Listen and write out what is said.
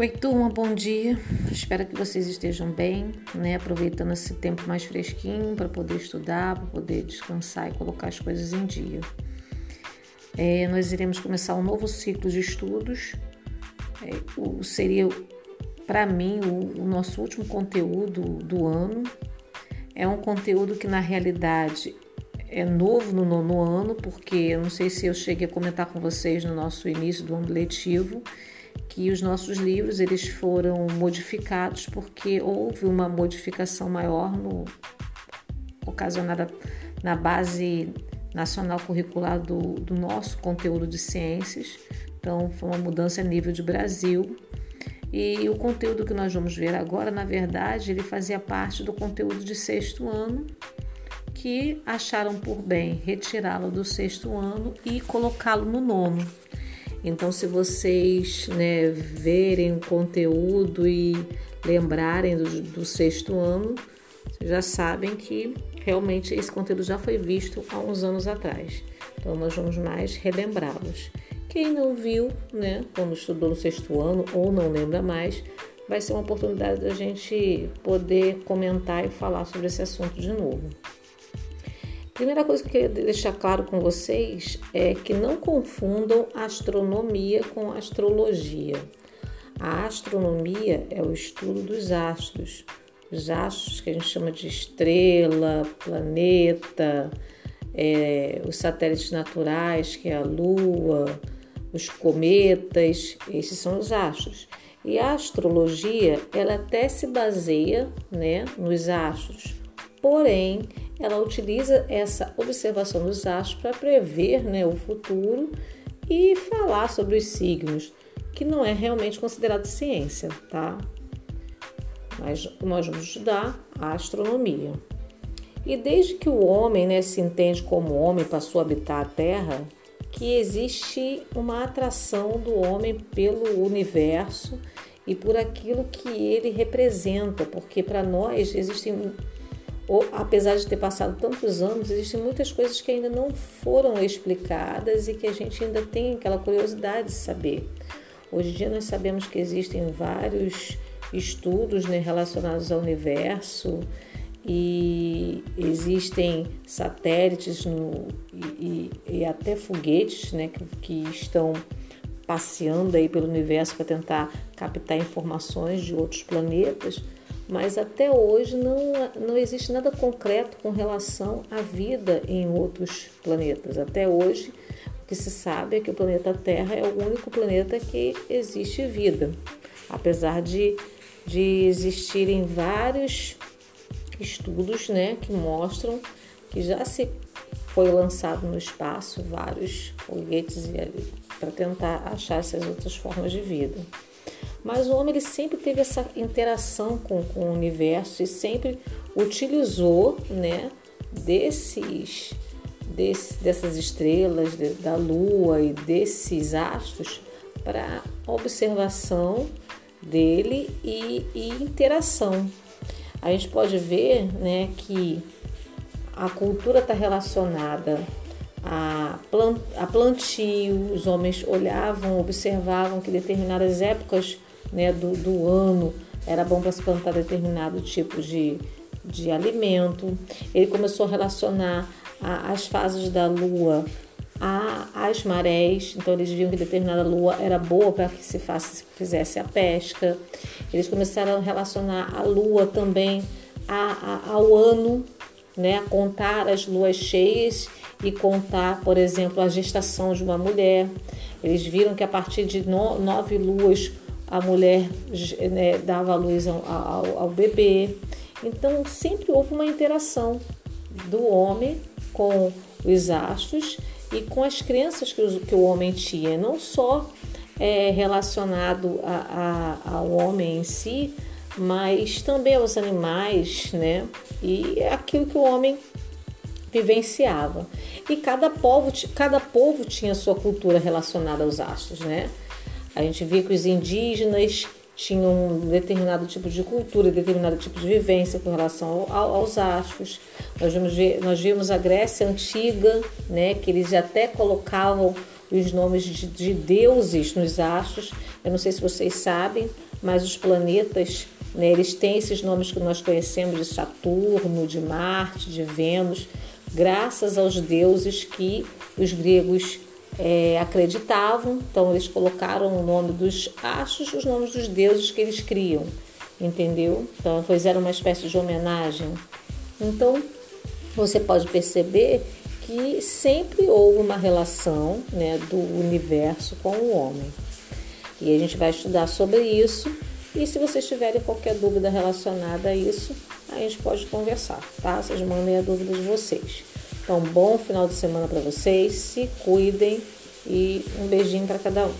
Oi, turma, bom dia. Espero que vocês estejam bem, né? Aproveitando esse tempo mais fresquinho para poder estudar, para poder descansar e colocar as coisas em dia. É, nós iremos começar um novo ciclo de estudos. É, o, seria, para mim, o, o nosso último conteúdo do ano. É um conteúdo que, na realidade, é novo no nono ano, porque eu não sei se eu cheguei a comentar com vocês no nosso início do ano letivo que os nossos livros eles foram modificados porque houve uma modificação maior no ocasionada na base nacional curricular do, do nosso conteúdo de ciências. Então, foi uma mudança a nível de Brasil. E o conteúdo que nós vamos ver agora, na verdade, ele fazia parte do conteúdo de sexto ano, que acharam por bem retirá-lo do sexto ano e colocá-lo no nono. Então, se vocês né, verem o conteúdo e lembrarem do, do sexto ano, já sabem que realmente esse conteúdo já foi visto há uns anos atrás. Então, nós vamos mais relembrá-los. Quem não viu, né, quando estudou no sexto ano ou não lembra mais, vai ser uma oportunidade da gente poder comentar e falar sobre esse assunto de novo. Primeira coisa que eu queria deixar claro com vocês é que não confundam astronomia com astrologia. A astronomia é o estudo dos astros, os astros que a gente chama de estrela, planeta, é, os satélites naturais, que é a Lua, os cometas, esses são os astros. E a astrologia, ela até se baseia né, nos astros, porém ela utiliza essa observação dos astros para prever né, o futuro e falar sobre os signos, que não é realmente considerado ciência, tá? Mas nós vamos estudar a astronomia. E desde que o homem né, se entende como homem passou a habitar a Terra, que existe uma atração do homem pelo universo e por aquilo que ele representa, porque para nós existem ou, apesar de ter passado tantos anos, existem muitas coisas que ainda não foram explicadas e que a gente ainda tem aquela curiosidade de saber. Hoje em dia nós sabemos que existem vários estudos né, relacionados ao universo e existem satélites no, e, e, até foguetes né, que, que estão passeando aí pelo universo para tentar captar informações de outros planetas mas até hoje não, não existe nada concreto com relação à vida em outros planetas. Até hoje, o que se sabe é que o planeta Terra é o único planeta que existe vida, apesar de, de existirem vários estudos né, que mostram que já se foi lançado no espaço vários foguetes para tentar achar essas outras formas de vida. Mas o homem ele sempre teve essa interação com, com o universo e sempre utilizou né, desses, desse, dessas estrelas, de, da lua e desses astros para observação dele e, e, interação. A gente pode ver né, que a cultura está relacionada a, plant, a plantio, os homens olhavam, observavam que determinadas épocas né, do, do ano, era bom para se plantar determinado tipo de, de alimento. Ele começou a relacionar a, as fases da lua a, às marés, então eles viam que determinada lua era boa para que se, faça, se fizesse a pesca. Eles começaram a relacionar a lua também a, a, ao ano, né, a contar as luas cheias e contar, por exemplo, a gestação de uma mulher. Eles viram que a partir de nove luas a mulher né, dava luz ao, ao, ao bebê. Então sempre houve uma interação do homem com os astros e com as crenças que, o, que o homem tinha, não só é, relacionado a, a, ao homem em si, mas também aos animais, né? E aquilo que o homem vivenciava. E cada povo, cada povo tinha sua cultura relacionada aos astros, né? A gente via que os indígenas tinham um determinado tipo de cultura, determinado tipo de vivência com relação ao, aos astros. Nós vimos, nós vimos a Grécia antiga, né, que eles até colocavam os nomes de, de deuses nos astros. Eu não sei se vocês sabem, mas os planetas, né, eles têm esses nomes que nós conhecemos de Saturno, de Marte, de Vênus, graças aos deuses que os gregos é, acreditavam. Então, eles colocaram o nome dos astros, os nomes dos deuses que eles criam, entendeu? Então, fizeram uma espécie de homenagem. Então, você pode perceber que sempre houve uma relação né, do universo com o homem. E a gente vai estudar sobre isso. E se vocês tiverem qualquer dúvida relacionada a isso, a gente pode conversar, tá? Vocês mandem a dúvida de vocês. Então, bom final de semana para vocês, se cuidem e um beijinho para cada um.